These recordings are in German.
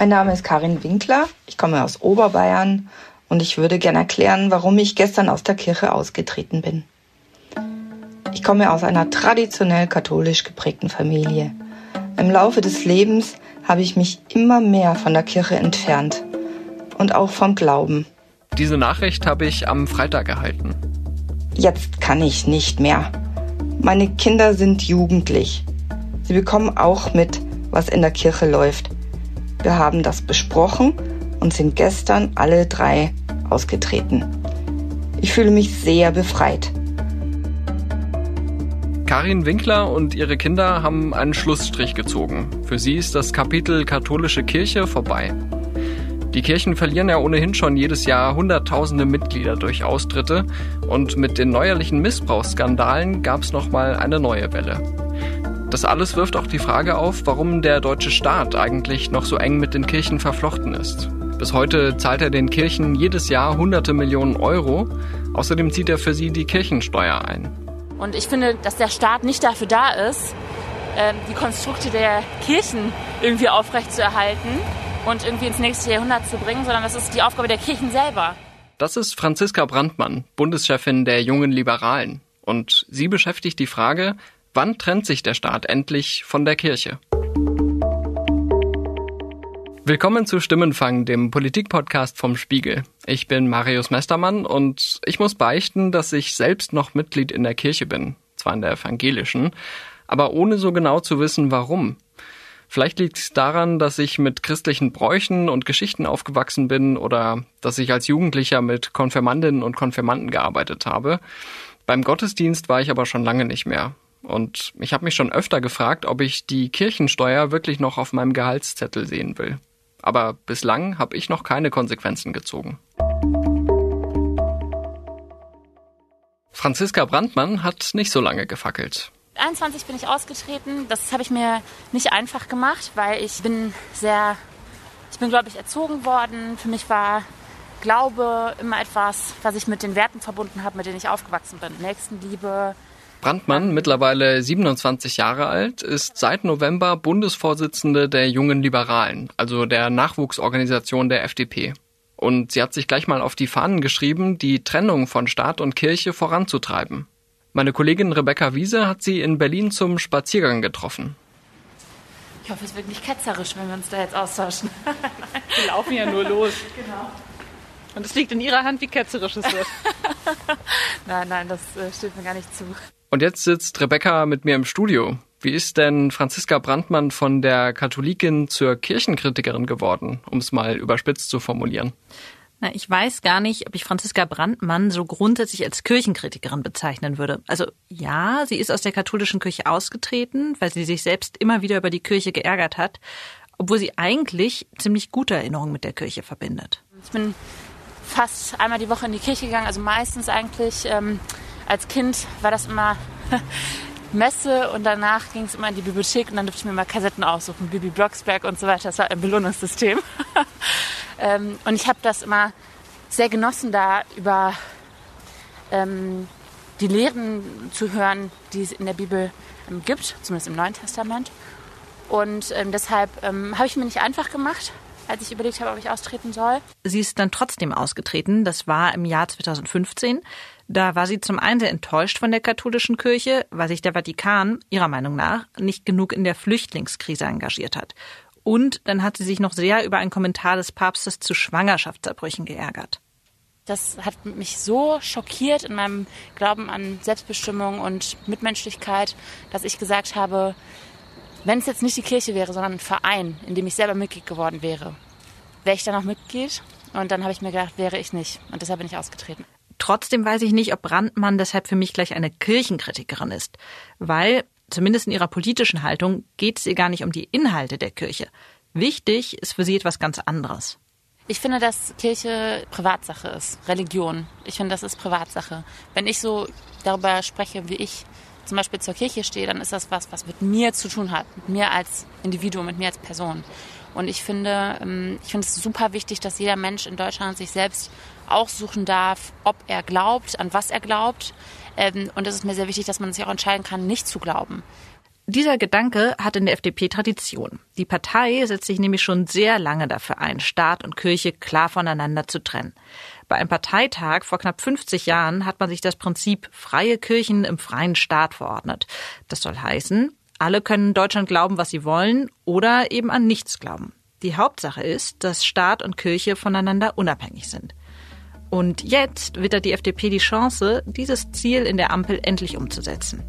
Mein Name ist Karin Winkler, ich komme aus Oberbayern und ich würde gerne erklären, warum ich gestern aus der Kirche ausgetreten bin. Ich komme aus einer traditionell katholisch geprägten Familie. Im Laufe des Lebens habe ich mich immer mehr von der Kirche entfernt und auch vom Glauben. Diese Nachricht habe ich am Freitag erhalten. Jetzt kann ich nicht mehr. Meine Kinder sind jugendlich. Sie bekommen auch mit, was in der Kirche läuft. Wir haben das besprochen und sind gestern alle drei ausgetreten. Ich fühle mich sehr befreit. Karin Winkler und ihre Kinder haben einen Schlussstrich gezogen. Für sie ist das Kapitel katholische Kirche vorbei. Die Kirchen verlieren ja ohnehin schon jedes Jahr Hunderttausende Mitglieder durch Austritte und mit den neuerlichen Missbrauchsskandalen gab es nochmal eine neue Welle. Das alles wirft auch die Frage auf, warum der deutsche Staat eigentlich noch so eng mit den Kirchen verflochten ist. Bis heute zahlt er den Kirchen jedes Jahr hunderte Millionen Euro. Außerdem zieht er für sie die Kirchensteuer ein. Und ich finde, dass der Staat nicht dafür da ist, ähm, die Konstrukte der Kirchen irgendwie aufrechtzuerhalten und irgendwie ins nächste Jahrhundert zu bringen, sondern das ist die Aufgabe der Kirchen selber. Das ist Franziska Brandmann, Bundeschefin der Jungen Liberalen. Und sie beschäftigt die Frage, wann trennt sich der Staat endlich von der Kirche? Willkommen zu Stimmenfang, dem Politikpodcast vom Spiegel. Ich bin Marius Mestermann und ich muss beichten, dass ich selbst noch Mitglied in der Kirche bin, zwar in der evangelischen, aber ohne so genau zu wissen, warum. Vielleicht liegt es daran, dass ich mit christlichen Bräuchen und Geschichten aufgewachsen bin oder dass ich als Jugendlicher mit Konfirmandinnen und Konfirmanden gearbeitet habe. Beim Gottesdienst war ich aber schon lange nicht mehr. Und ich habe mich schon öfter gefragt, ob ich die Kirchensteuer wirklich noch auf meinem Gehaltszettel sehen will. Aber bislang habe ich noch keine Konsequenzen gezogen. Franziska Brandmann hat nicht so lange gefackelt. 21 bin ich ausgetreten. Das habe ich mir nicht einfach gemacht, weil ich bin sehr, ich bin, glaube ich, erzogen worden. Für mich war Glaube immer etwas, was ich mit den Werten verbunden habe, mit denen ich aufgewachsen bin. Nächstenliebe, Brandmann, mittlerweile 27 Jahre alt, ist seit November Bundesvorsitzende der Jungen Liberalen, also der Nachwuchsorganisation der FDP. Und sie hat sich gleich mal auf die Fahnen geschrieben, die Trennung von Staat und Kirche voranzutreiben. Meine Kollegin Rebecca Wiese hat sie in Berlin zum Spaziergang getroffen. Ich hoffe, es wird nicht ketzerisch, wenn wir uns da jetzt austauschen. wir laufen ja nur los. Genau. Und es liegt in Ihrer Hand, wie ketzerisch es wird. nein, nein, das äh, steht mir gar nicht zu. Und jetzt sitzt Rebecca mit mir im Studio. Wie ist denn Franziska Brandmann von der Katholikin zur Kirchenkritikerin geworden, um es mal überspitzt zu formulieren? Na, ich weiß gar nicht, ob ich Franziska Brandmann so grundsätzlich als Kirchenkritikerin bezeichnen würde. Also ja, sie ist aus der katholischen Kirche ausgetreten, weil sie sich selbst immer wieder über die Kirche geärgert hat, obwohl sie eigentlich ziemlich gute Erinnerungen mit der Kirche verbindet. Ich bin fast einmal die Woche in die Kirche gegangen, also meistens eigentlich. Ähm als Kind war das immer Messe und danach ging es immer in die Bibliothek und dann durfte ich mir mal Kassetten aussuchen, Bibi Blocksberg und so weiter. Das war ein Belohnungssystem. ähm, und ich habe das immer sehr genossen, da über ähm, die Lehren zu hören, die es in der Bibel ähm, gibt, zumindest im Neuen Testament. Und ähm, deshalb ähm, habe ich mir nicht einfach gemacht, als ich überlegt habe, ob ich austreten soll. Sie ist dann trotzdem ausgetreten. Das war im Jahr 2015. Da war sie zum einen sehr enttäuscht von der katholischen Kirche, weil sich der Vatikan, ihrer Meinung nach, nicht genug in der Flüchtlingskrise engagiert hat. Und dann hat sie sich noch sehr über einen Kommentar des Papstes zu Schwangerschaftsabbrüchen geärgert. Das hat mich so schockiert in meinem Glauben an Selbstbestimmung und Mitmenschlichkeit, dass ich gesagt habe, wenn es jetzt nicht die Kirche wäre, sondern ein Verein, in dem ich selber Mitglied geworden wäre, wäre ich dann auch Mitglied? Und dann habe ich mir gedacht, wäre ich nicht. Und deshalb bin ich ausgetreten. Trotzdem weiß ich nicht, ob Brandmann deshalb für mich gleich eine Kirchenkritikerin ist, weil zumindest in ihrer politischen Haltung geht es ihr gar nicht um die Inhalte der Kirche. Wichtig ist für sie etwas ganz anderes. Ich finde, dass Kirche Privatsache ist, Religion. Ich finde, das ist Privatsache. Wenn ich so darüber spreche, wie ich zum Beispiel zur Kirche stehe, dann ist das was, was mit mir zu tun hat, mit mir als Individuum, mit mir als Person. Und ich finde, ähm, ich finde es super wichtig, dass jeder Mensch in Deutschland sich selbst aussuchen darf, ob er glaubt, an was er glaubt. Ähm, und es ist mir sehr wichtig, dass man sich auch entscheiden kann, nicht zu glauben. Dieser Gedanke hat in der FDP Tradition. Die Partei setzt sich nämlich schon sehr lange dafür ein, Staat und Kirche klar voneinander zu trennen. Bei einem Parteitag vor knapp 50 Jahren hat man sich das Prinzip freie Kirchen im freien Staat verordnet. Das soll heißen, alle können in Deutschland glauben, was sie wollen oder eben an nichts glauben. Die Hauptsache ist, dass Staat und Kirche voneinander unabhängig sind. Und jetzt wittert die FDP die Chance, dieses Ziel in der Ampel endlich umzusetzen.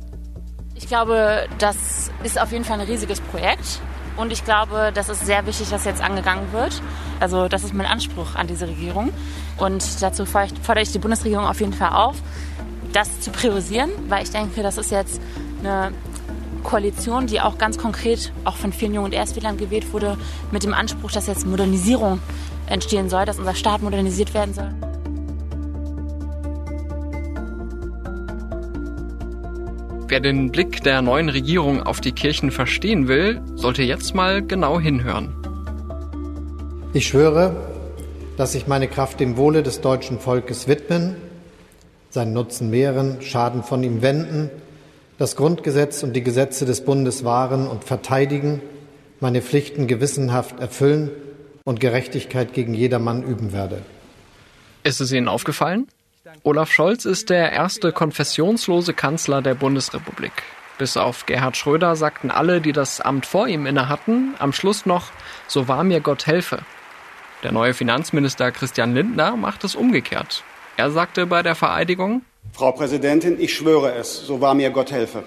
Ich glaube, das ist auf jeden Fall ein riesiges Projekt. Und ich glaube, das ist sehr wichtig, dass jetzt angegangen wird. Also das ist mein Anspruch an diese Regierung. Und dazu fordere ich die Bundesregierung auf jeden Fall auf, das zu priorisieren, weil ich denke, das ist jetzt eine Koalition, die auch ganz konkret auch von vielen Jungen und Erstwählern gewählt wurde, mit dem Anspruch, dass jetzt Modernisierung entstehen soll, dass unser Staat modernisiert werden soll. Wer den Blick der neuen Regierung auf die Kirchen verstehen will, sollte jetzt mal genau hinhören. Ich schwöre, dass ich meine Kraft dem Wohle des deutschen Volkes widmen, seinen Nutzen mehren, Schaden von ihm wenden, das Grundgesetz und die Gesetze des Bundes wahren und verteidigen, meine Pflichten gewissenhaft erfüllen und Gerechtigkeit gegen jedermann üben werde. Ist es Ihnen aufgefallen? Olaf Scholz ist der erste konfessionslose Kanzler der Bundesrepublik. Bis auf Gerhard Schröder sagten alle, die das Amt vor ihm inne hatten, am Schluss noch, so wahr mir Gott helfe. Der neue Finanzminister Christian Lindner macht es umgekehrt. Er sagte bei der Vereidigung, Frau Präsidentin, ich schwöre es, so wahr mir Gott helfe.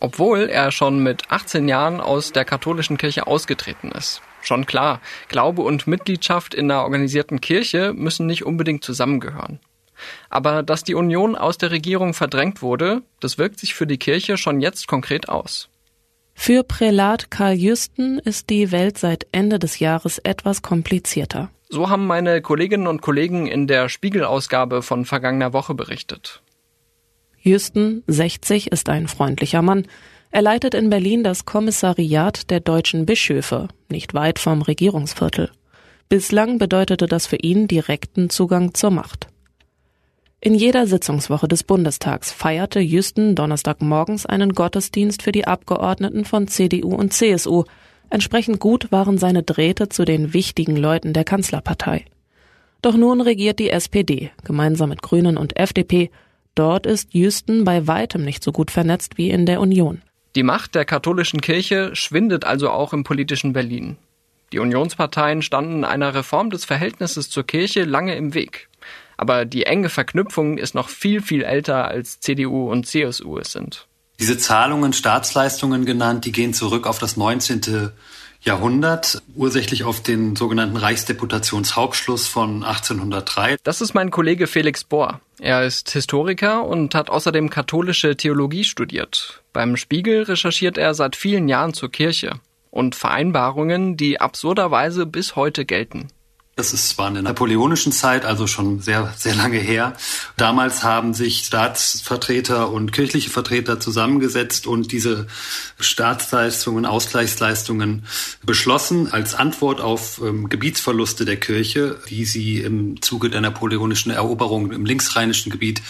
Obwohl er schon mit 18 Jahren aus der katholischen Kirche ausgetreten ist. Schon klar, Glaube und Mitgliedschaft in einer organisierten Kirche müssen nicht unbedingt zusammengehören. Aber dass die Union aus der Regierung verdrängt wurde, das wirkt sich für die Kirche schon jetzt konkret aus. Für Prälat Karl Jüsten ist die Welt seit Ende des Jahres etwas komplizierter. So haben meine Kolleginnen und Kollegen in der Spiegelausgabe von vergangener Woche berichtet. Jüsten, 60, ist ein freundlicher Mann. Er leitet in Berlin das Kommissariat der deutschen Bischöfe, nicht weit vom Regierungsviertel. Bislang bedeutete das für ihn direkten Zugang zur Macht. In jeder Sitzungswoche des Bundestags feierte Jüsten Donnerstagmorgens einen Gottesdienst für die Abgeordneten von CDU und CSU. Entsprechend gut waren seine Drähte zu den wichtigen Leuten der Kanzlerpartei. Doch nun regiert die SPD, gemeinsam mit Grünen und FDP. Dort ist Jüsten bei weitem nicht so gut vernetzt wie in der Union. Die Macht der katholischen Kirche schwindet also auch im politischen Berlin. Die Unionsparteien standen einer Reform des Verhältnisses zur Kirche lange im Weg. Aber die enge Verknüpfung ist noch viel, viel älter als CDU und CSU es sind. Diese Zahlungen, Staatsleistungen genannt, die gehen zurück auf das 19. Jahrhundert, ursächlich auf den sogenannten Reichsdeputationshauptschluss von 1803. Das ist mein Kollege Felix Bohr. Er ist Historiker und hat außerdem katholische Theologie studiert. Beim Spiegel recherchiert er seit vielen Jahren zur Kirche und Vereinbarungen, die absurderweise bis heute gelten. Das ist, war in der napoleonischen Zeit, also schon sehr, sehr lange her. Damals haben sich Staatsvertreter und kirchliche Vertreter zusammengesetzt und diese Staatsleistungen, Ausgleichsleistungen beschlossen als Antwort auf ähm, Gebietsverluste der Kirche, die sie im Zuge der napoleonischen Eroberung im linksrheinischen Gebiet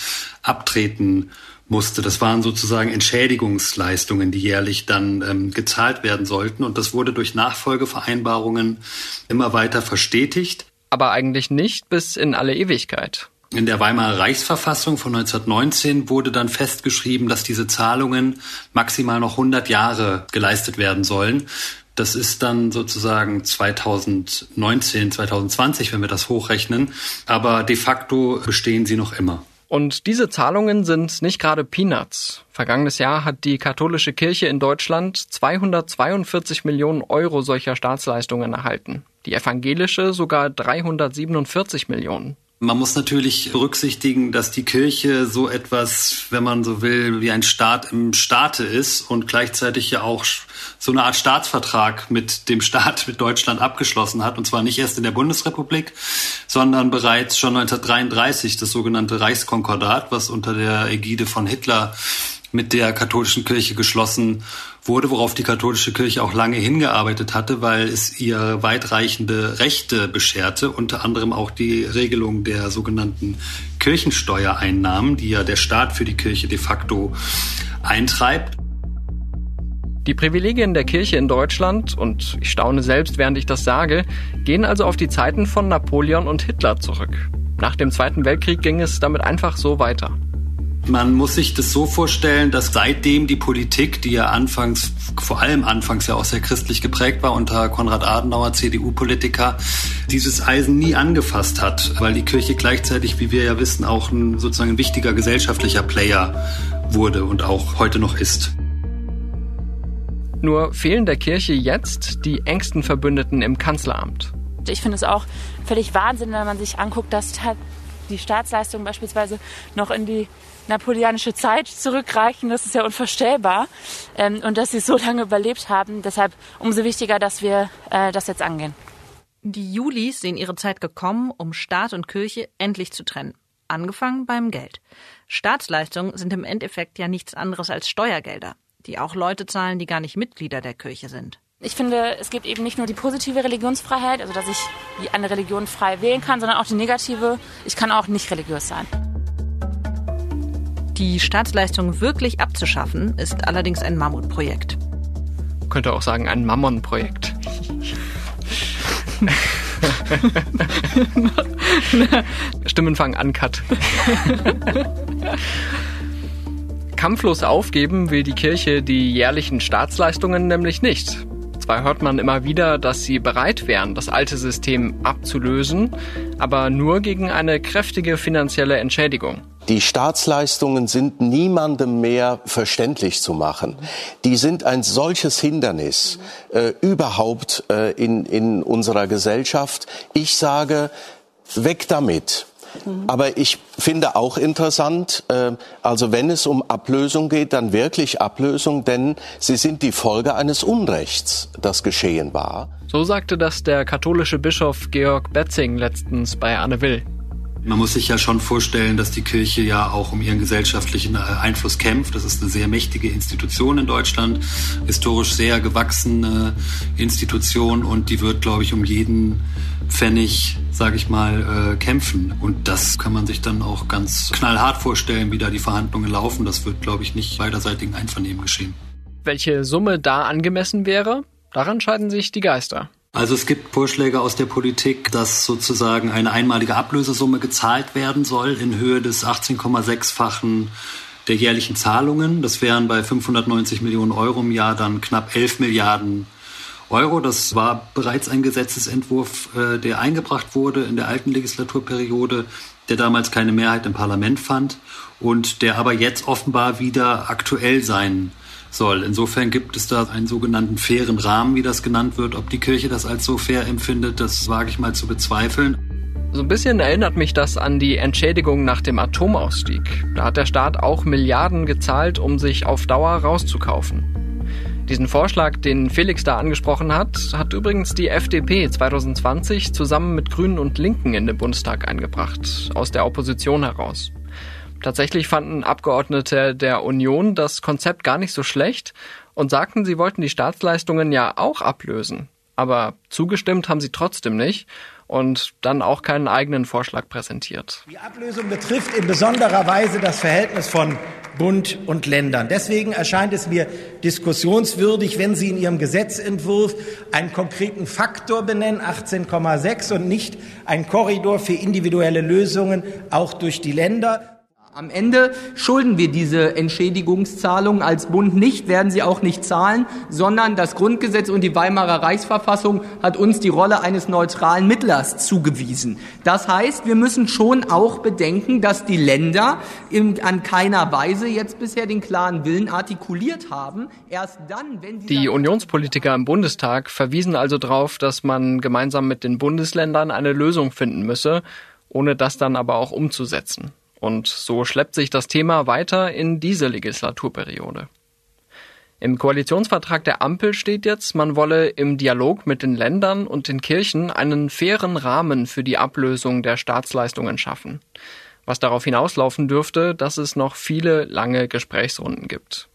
abtreten musste. Das waren sozusagen Entschädigungsleistungen, die jährlich dann ähm, gezahlt werden sollten. Und das wurde durch Nachfolgevereinbarungen immer weiter verstetigt. Aber eigentlich nicht bis in alle Ewigkeit. In der Weimarer Reichsverfassung von 1919 wurde dann festgeschrieben, dass diese Zahlungen maximal noch 100 Jahre geleistet werden sollen. Das ist dann sozusagen 2019, 2020, wenn wir das hochrechnen. Aber de facto bestehen sie noch immer. Und diese Zahlungen sind nicht gerade Peanuts. Vergangenes Jahr hat die katholische Kirche in Deutschland 242 Millionen Euro solcher Staatsleistungen erhalten. Die evangelische sogar 347 Millionen. Man muss natürlich berücksichtigen, dass die Kirche so etwas, wenn man so will, wie ein Staat im Staate ist und gleichzeitig ja auch so eine Art Staatsvertrag mit dem Staat, mit Deutschland abgeschlossen hat. Und zwar nicht erst in der Bundesrepublik, sondern bereits schon 1933 das sogenannte Reichskonkordat, was unter der Ägide von Hitler mit der katholischen Kirche geschlossen wurde, worauf die katholische Kirche auch lange hingearbeitet hatte, weil es ihr weitreichende Rechte bescherte, unter anderem auch die Regelung der sogenannten Kirchensteuereinnahmen, die ja der Staat für die Kirche de facto eintreibt. Die Privilegien der Kirche in Deutschland, und ich staune selbst, während ich das sage, gehen also auf die Zeiten von Napoleon und Hitler zurück. Nach dem Zweiten Weltkrieg ging es damit einfach so weiter. Man muss sich das so vorstellen, dass seitdem die Politik, die ja anfangs, vor allem anfangs ja auch sehr christlich geprägt war unter Konrad Adenauer, CDU-Politiker, dieses Eisen nie angefasst hat, weil die Kirche gleichzeitig, wie wir ja wissen, auch ein sozusagen ein wichtiger gesellschaftlicher Player wurde und auch heute noch ist. Nur fehlen der Kirche jetzt die engsten Verbündeten im Kanzleramt. Ich finde es auch völlig Wahnsinn, wenn man sich anguckt, dass die Staatsleistungen beispielsweise noch in die napoleonische Zeit zurückreichen. Das ist ja unvorstellbar. Ähm, und dass sie so lange überlebt haben. Deshalb umso wichtiger, dass wir äh, das jetzt angehen. Die Julis sehen ihre Zeit gekommen, um Staat und Kirche endlich zu trennen. Angefangen beim Geld. Staatsleistungen sind im Endeffekt ja nichts anderes als Steuergelder, die auch Leute zahlen, die gar nicht Mitglieder der Kirche sind. Ich finde, es gibt eben nicht nur die positive Religionsfreiheit, also dass ich eine Religion frei wählen kann, sondern auch die negative, ich kann auch nicht religiös sein. Die Staatsleistung wirklich abzuschaffen, ist allerdings ein Mammutprojekt. Man könnte auch sagen, ein Mammon-Projekt. Stimmenfang uncut. Kampflos aufgeben will die Kirche die jährlichen Staatsleistungen nämlich nicht. Zwar hört man immer wieder, dass sie bereit wären, das alte System abzulösen, aber nur gegen eine kräftige finanzielle Entschädigung. Die Staatsleistungen sind niemandem mehr verständlich zu machen. Die sind ein solches Hindernis äh, überhaupt äh, in, in unserer Gesellschaft. Ich sage, weg damit. Aber ich finde auch interessant, äh, also wenn es um Ablösung geht, dann wirklich Ablösung, denn sie sind die Folge eines Unrechts, das geschehen war. So sagte das der katholische Bischof Georg Betzing letztens bei Anne Will. Man muss sich ja schon vorstellen, dass die Kirche ja auch um ihren gesellschaftlichen äh, Einfluss kämpft. Das ist eine sehr mächtige Institution in Deutschland, historisch sehr gewachsene Institution und die wird, glaube ich, um jeden Pfennig, sage ich mal, äh, kämpfen. Und das kann man sich dann auch ganz knallhart vorstellen, wie da die Verhandlungen laufen. Das wird, glaube ich, nicht beiderseitigen Einvernehmen geschehen. Welche Summe da angemessen wäre, daran scheiden sich die Geister. Also es gibt Vorschläge aus der Politik, dass sozusagen eine einmalige Ablösesumme gezahlt werden soll in Höhe des 18,6-fachen der jährlichen Zahlungen. Das wären bei 590 Millionen Euro im Jahr dann knapp 11 Milliarden Euro. Das war bereits ein Gesetzesentwurf, äh, der eingebracht wurde in der alten Legislaturperiode, der damals keine Mehrheit im Parlament fand und der aber jetzt offenbar wieder aktuell sein soll. Insofern gibt es da einen sogenannten fairen Rahmen, wie das genannt wird. Ob die Kirche das als so fair empfindet, das wage ich mal zu bezweifeln. So ein bisschen erinnert mich das an die Entschädigung nach dem Atomausstieg. Da hat der Staat auch Milliarden gezahlt, um sich auf Dauer rauszukaufen. Diesen Vorschlag, den Felix da angesprochen hat, hat übrigens die FDP 2020 zusammen mit Grünen und Linken in den Bundestag eingebracht, aus der Opposition heraus. Tatsächlich fanden Abgeordnete der Union das Konzept gar nicht so schlecht und sagten, sie wollten die Staatsleistungen ja auch ablösen. Aber zugestimmt haben sie trotzdem nicht und dann auch keinen eigenen Vorschlag präsentiert. Die Ablösung betrifft in besonderer Weise das Verhältnis von Bund und Ländern. Deswegen erscheint es mir diskussionswürdig, wenn Sie in Ihrem Gesetzentwurf einen konkreten Faktor benennen, 18,6, und nicht einen Korridor für individuelle Lösungen auch durch die Länder. Am Ende schulden wir diese Entschädigungszahlungen als Bund nicht, werden sie auch nicht zahlen, sondern das Grundgesetz und die Weimarer Reichsverfassung hat uns die Rolle eines neutralen Mittlers zugewiesen. Das heißt, wir müssen schon auch bedenken, dass die Länder in, an keiner Weise jetzt bisher den klaren Willen artikuliert haben. Erst dann, wenn die Unionspolitiker im Bundestag verwiesen also darauf, dass man gemeinsam mit den Bundesländern eine Lösung finden müsse, ohne das dann aber auch umzusetzen. Und so schleppt sich das Thema weiter in diese Legislaturperiode. Im Koalitionsvertrag der Ampel steht jetzt, man wolle im Dialog mit den Ländern und den Kirchen einen fairen Rahmen für die Ablösung der Staatsleistungen schaffen. Was darauf hinauslaufen dürfte, dass es noch viele lange Gesprächsrunden gibt.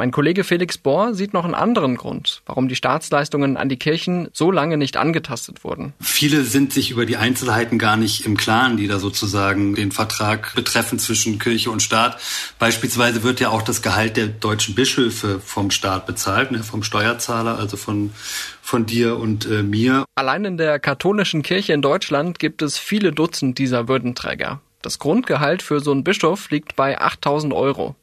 Mein Kollege Felix Bohr sieht noch einen anderen Grund, warum die Staatsleistungen an die Kirchen so lange nicht angetastet wurden. Viele sind sich über die Einzelheiten gar nicht im Klaren, die da sozusagen den Vertrag betreffen zwischen Kirche und Staat. Beispielsweise wird ja auch das Gehalt der deutschen Bischöfe vom Staat bezahlt, ne, vom Steuerzahler, also von von dir und äh, mir. Allein in der katholischen Kirche in Deutschland gibt es viele Dutzend dieser Würdenträger. Das Grundgehalt für so einen Bischof liegt bei 8000 Euro.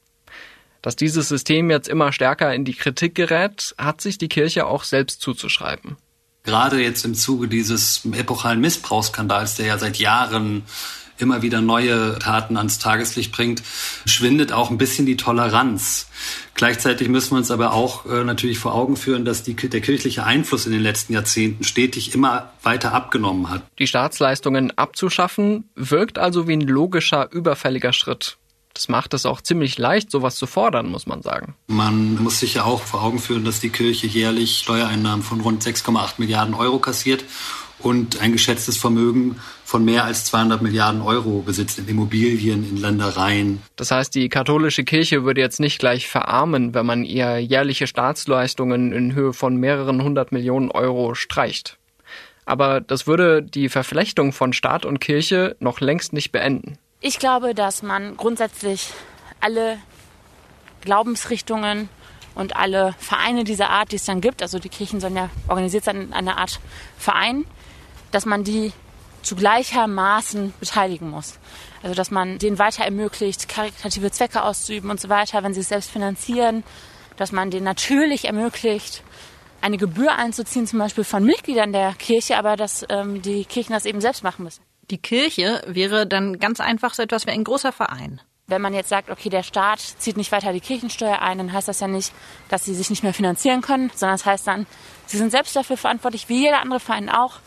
Dass dieses System jetzt immer stärker in die Kritik gerät, hat sich die Kirche auch selbst zuzuschreiben. Gerade jetzt im Zuge dieses epochalen Missbrauchsskandals, der ja seit Jahren immer wieder neue Taten ans Tageslicht bringt, schwindet auch ein bisschen die Toleranz. Gleichzeitig müssen wir uns aber auch äh, natürlich vor Augen führen, dass die, der kirchliche Einfluss in den letzten Jahrzehnten stetig immer weiter abgenommen hat. Die Staatsleistungen abzuschaffen wirkt also wie ein logischer, überfälliger Schritt. Das macht es auch ziemlich leicht, sowas zu fordern, muss man sagen. Man muss sich ja auch vor Augen führen, dass die Kirche jährlich Steuereinnahmen von rund 6,8 Milliarden Euro kassiert und ein geschätztes Vermögen von mehr als 200 Milliarden Euro besitzt in Immobilien, in Ländereien. Das heißt, die katholische Kirche würde jetzt nicht gleich verarmen, wenn man ihr jährliche Staatsleistungen in Höhe von mehreren hundert Millionen Euro streicht. Aber das würde die Verflechtung von Staat und Kirche noch längst nicht beenden. Ich glaube, dass man grundsätzlich alle Glaubensrichtungen und alle Vereine dieser Art, die es dann gibt, also die Kirchen sollen ja organisiert sein in einer Art Verein, dass man die zu gleichermaßen beteiligen muss. Also dass man denen weiter ermöglicht, karitative Zwecke auszuüben und so weiter, wenn sie es selbst finanzieren, dass man denen natürlich ermöglicht, eine Gebühr einzuziehen, zum Beispiel von Mitgliedern der Kirche, aber dass ähm, die Kirchen das eben selbst machen müssen. Die Kirche wäre dann ganz einfach so etwas wie ein großer Verein. Wenn man jetzt sagt, okay, der Staat zieht nicht weiter die Kirchensteuer ein, dann heißt das ja nicht, dass sie sich nicht mehr finanzieren können, sondern das heißt dann, sie sind selbst dafür verantwortlich, wie jeder andere Verein auch,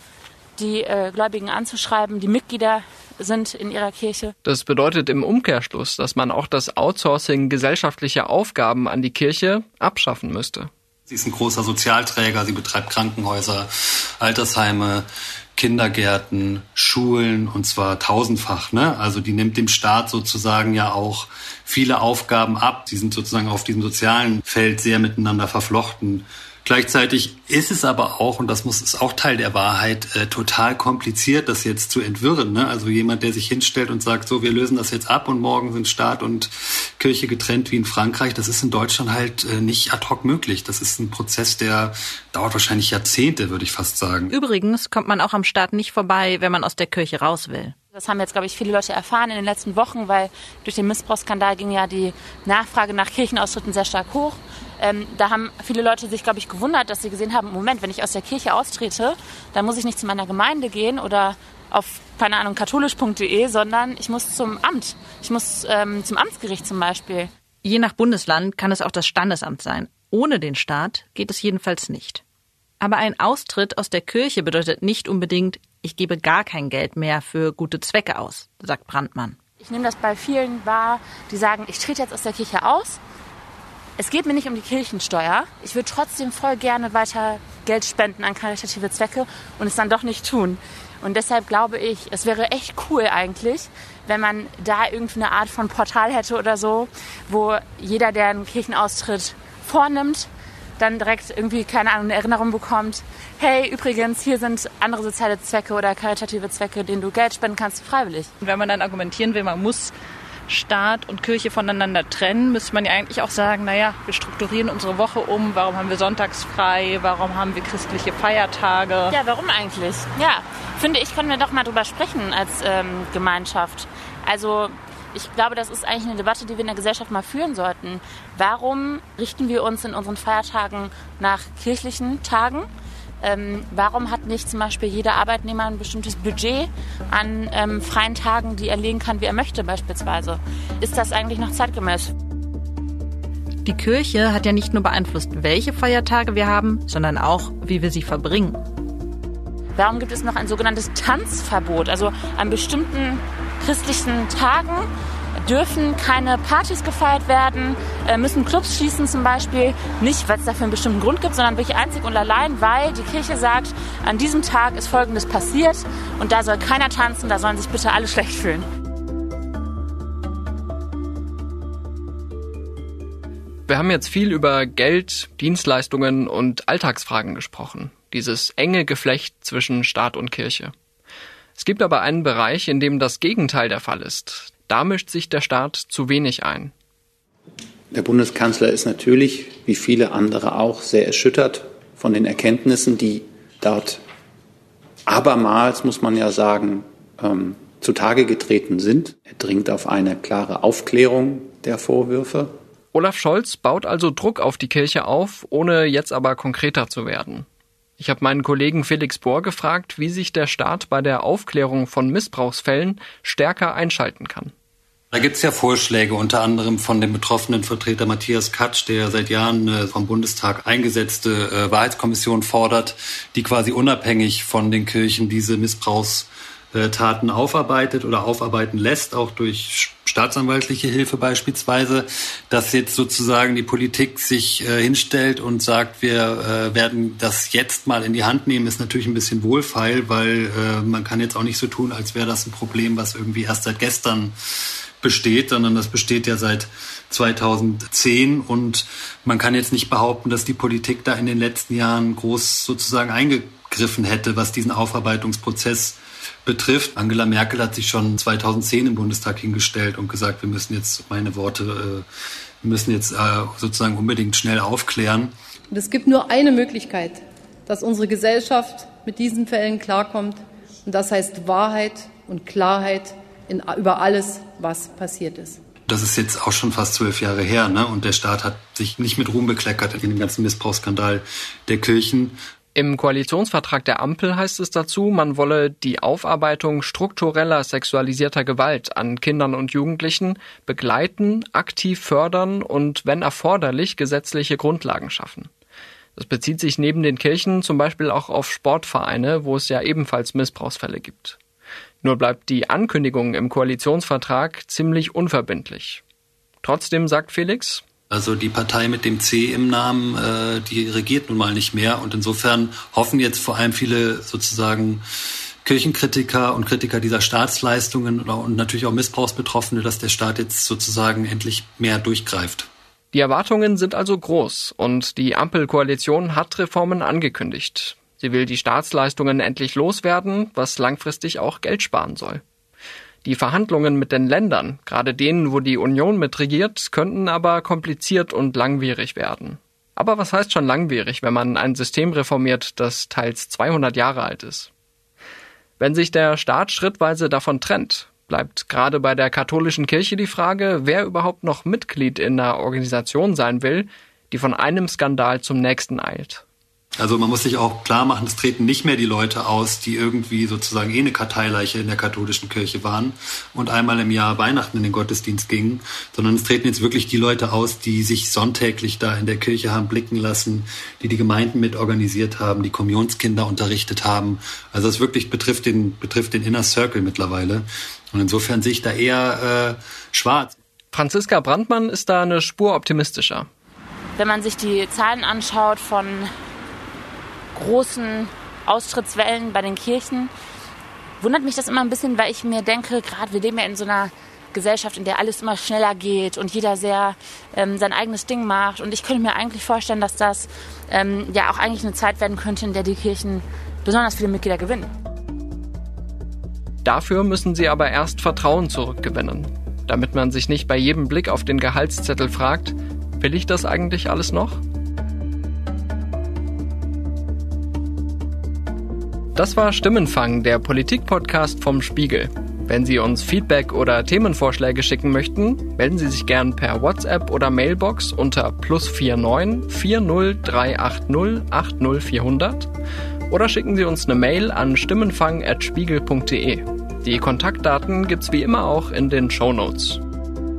die äh, Gläubigen anzuschreiben, die Mitglieder sind in ihrer Kirche. Das bedeutet im Umkehrschluss, dass man auch das Outsourcing gesellschaftlicher Aufgaben an die Kirche abschaffen müsste. Sie ist ein großer Sozialträger, sie betreibt Krankenhäuser, Altersheime, Kindergärten, Schulen und zwar tausendfach. Ne? Also die nimmt dem Staat sozusagen ja auch viele Aufgaben ab. Die sind sozusagen auf diesem sozialen Feld sehr miteinander verflochten. Gleichzeitig ist es aber auch, und das muss ist auch Teil der Wahrheit, äh, total kompliziert, das jetzt zu entwirren. Ne? Also jemand, der sich hinstellt und sagt, so, wir lösen das jetzt ab und morgen sind Staat und Kirche getrennt wie in Frankreich, das ist in Deutschland halt äh, nicht ad hoc möglich. Das ist ein Prozess, der dauert wahrscheinlich Jahrzehnte, würde ich fast sagen. Übrigens kommt man auch am Staat nicht vorbei, wenn man aus der Kirche raus will. Das haben jetzt, glaube ich, viele Leute erfahren in den letzten Wochen, weil durch den Missbrauchsskandal ging ja die Nachfrage nach Kirchenaustritten sehr stark hoch. Ähm, da haben viele Leute sich, glaube ich, gewundert, dass sie gesehen haben, Moment, wenn ich aus der Kirche austrete, dann muss ich nicht zu meiner Gemeinde gehen oder auf, keine Ahnung, katholisch.de, sondern ich muss zum Amt. Ich muss ähm, zum Amtsgericht zum Beispiel. Je nach Bundesland kann es auch das Standesamt sein. Ohne den Staat geht es jedenfalls nicht. Aber ein Austritt aus der Kirche bedeutet nicht unbedingt, ich gebe gar kein Geld mehr für gute Zwecke aus, sagt Brandmann. Ich nehme das bei vielen wahr, die sagen, ich trete jetzt aus der Kirche aus, es geht mir nicht um die Kirchensteuer. Ich würde trotzdem voll gerne weiter Geld spenden an karitative Zwecke und es dann doch nicht tun. Und deshalb glaube ich, es wäre echt cool eigentlich, wenn man da irgendwie eine Art von Portal hätte oder so, wo jeder, der einen Kirchenaustritt vornimmt, dann direkt irgendwie, keine Ahnung, eine Erinnerung bekommt, hey, übrigens, hier sind andere soziale Zwecke oder karitative Zwecke, denen du Geld spenden kannst, freiwillig. Und wenn man dann argumentieren will, man muss Staat und Kirche voneinander trennen, müsste man ja eigentlich auch sagen, naja, wir strukturieren unsere Woche um, warum haben wir sonntags frei, warum haben wir christliche Feiertage? Ja, warum eigentlich? Ja, finde ich, können wir doch mal drüber sprechen als ähm, Gemeinschaft. Also ich glaube, das ist eigentlich eine Debatte, die wir in der Gesellschaft mal führen sollten. Warum richten wir uns in unseren Feiertagen nach kirchlichen Tagen? Ähm, warum hat nicht zum Beispiel jeder Arbeitnehmer ein bestimmtes Budget an ähm, freien Tagen, die er legen kann, wie er möchte beispielsweise? Ist das eigentlich noch zeitgemäß? Die Kirche hat ja nicht nur beeinflusst, welche Feiertage wir haben, sondern auch, wie wir sie verbringen. Warum gibt es noch ein sogenanntes Tanzverbot? Also an bestimmten christlichen Tagen dürfen keine Partys gefeiert werden, äh, müssen Clubs schließen zum Beispiel. Nicht, weil es dafür einen bestimmten Grund gibt, sondern wirklich einzig und allein, weil die Kirche sagt, an diesem Tag ist Folgendes passiert und da soll keiner tanzen, da sollen sich bitte alle schlecht fühlen. Wir haben jetzt viel über Geld, Dienstleistungen und Alltagsfragen gesprochen. Dieses enge Geflecht zwischen Staat und Kirche. Es gibt aber einen Bereich, in dem das Gegenteil der Fall ist. Da mischt sich der Staat zu wenig ein. Der Bundeskanzler ist natürlich, wie viele andere auch, sehr erschüttert von den Erkenntnissen, die dort abermals, muss man ja sagen, ähm, zutage getreten sind. Er dringt auf eine klare Aufklärung der Vorwürfe. Olaf Scholz baut also Druck auf die Kirche auf, ohne jetzt aber konkreter zu werden. Ich habe meinen Kollegen Felix Bohr gefragt, wie sich der Staat bei der Aufklärung von Missbrauchsfällen stärker einschalten kann. Da gibt es ja Vorschläge, unter anderem von dem betroffenen Vertreter Matthias Katsch, der seit Jahren eine vom Bundestag eingesetzte äh, Wahrheitskommission fordert, die quasi unabhängig von den Kirchen diese Missbrauchstaten aufarbeitet oder aufarbeiten lässt, auch durch staatsanwaltliche Hilfe beispielsweise, dass jetzt sozusagen die Politik sich äh, hinstellt und sagt, wir äh, werden das jetzt mal in die Hand nehmen, ist natürlich ein bisschen wohlfeil, weil äh, man kann jetzt auch nicht so tun, als wäre das ein Problem, was irgendwie erst seit gestern besteht, sondern das besteht ja seit 2010 und man kann jetzt nicht behaupten, dass die Politik da in den letzten Jahren groß sozusagen eingegriffen hätte, was diesen Aufarbeitungsprozess betrifft. Angela Merkel hat sich schon 2010 im Bundestag hingestellt und gesagt, wir müssen jetzt, meine Worte, äh, wir müssen jetzt äh, sozusagen unbedingt schnell aufklären. Und es gibt nur eine Möglichkeit, dass unsere Gesellschaft mit diesen Fällen klarkommt. Und das heißt Wahrheit und Klarheit in, über alles, was passiert ist. Das ist jetzt auch schon fast zwölf Jahre her, ne? Und der Staat hat sich nicht mit Ruhm bekleckert in dem ganzen Missbrauchsskandal der Kirchen. Im Koalitionsvertrag der Ampel heißt es dazu, man wolle die Aufarbeitung struktureller sexualisierter Gewalt an Kindern und Jugendlichen begleiten, aktiv fördern und, wenn erforderlich, gesetzliche Grundlagen schaffen. Das bezieht sich neben den Kirchen zum Beispiel auch auf Sportvereine, wo es ja ebenfalls Missbrauchsfälle gibt. Nur bleibt die Ankündigung im Koalitionsvertrag ziemlich unverbindlich. Trotzdem sagt Felix, also die Partei mit dem C im Namen, äh, die regiert nun mal nicht mehr. Und insofern hoffen jetzt vor allem viele sozusagen Kirchenkritiker und Kritiker dieser Staatsleistungen und natürlich auch Missbrauchsbetroffene, dass der Staat jetzt sozusagen endlich mehr durchgreift. Die Erwartungen sind also groß und die Ampelkoalition hat Reformen angekündigt. Sie will die Staatsleistungen endlich loswerden, was langfristig auch Geld sparen soll. Die Verhandlungen mit den Ländern, gerade denen, wo die Union mitregiert, könnten aber kompliziert und langwierig werden. Aber was heißt schon langwierig, wenn man ein System reformiert, das teils 200 Jahre alt ist? Wenn sich der Staat schrittweise davon trennt, bleibt gerade bei der katholischen Kirche die Frage, wer überhaupt noch Mitglied in einer Organisation sein will, die von einem Skandal zum nächsten eilt. Also man muss sich auch klar machen, es treten nicht mehr die Leute aus, die irgendwie sozusagen eh eine Karteileiche in der katholischen Kirche waren und einmal im Jahr Weihnachten in den Gottesdienst gingen, sondern es treten jetzt wirklich die Leute aus, die sich sonntäglich da in der Kirche haben blicken lassen, die die Gemeinden mit organisiert haben, die Kommunionskinder unterrichtet haben. Also das wirklich betrifft den, betrifft den Inner Circle mittlerweile. Und insofern sehe ich da eher äh, schwarz. Franziska Brandmann ist da eine Spur optimistischer. Wenn man sich die Zahlen anschaut von großen Austrittswellen bei den Kirchen, wundert mich das immer ein bisschen, weil ich mir denke, gerade wir leben ja in so einer Gesellschaft, in der alles immer schneller geht und jeder sehr ähm, sein eigenes Ding macht. Und ich könnte mir eigentlich vorstellen, dass das ähm, ja auch eigentlich eine Zeit werden könnte, in der die Kirchen besonders viele Mitglieder gewinnen. Dafür müssen sie aber erst Vertrauen zurückgewinnen, damit man sich nicht bei jedem Blick auf den Gehaltszettel fragt, will ich das eigentlich alles noch? Das war Stimmenfang, der Politik-Podcast vom Spiegel. Wenn Sie uns Feedback oder Themenvorschläge schicken möchten, melden Sie sich gern per WhatsApp oder Mailbox unter plus 49 40380 80400 oder schicken Sie uns eine Mail an stimmenfang.spiegel.de. Die Kontaktdaten gibt's wie immer auch in den Show Notes.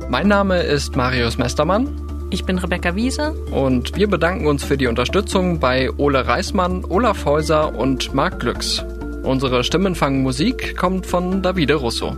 Mein Name ist Marius Mestermann. Ich bin Rebecca Wiese. Und wir bedanken uns für die Unterstützung bei Ole Reismann, Olaf Häuser und Marc Glücks. Unsere Stimmenfang-Musik kommt von Davide Russo.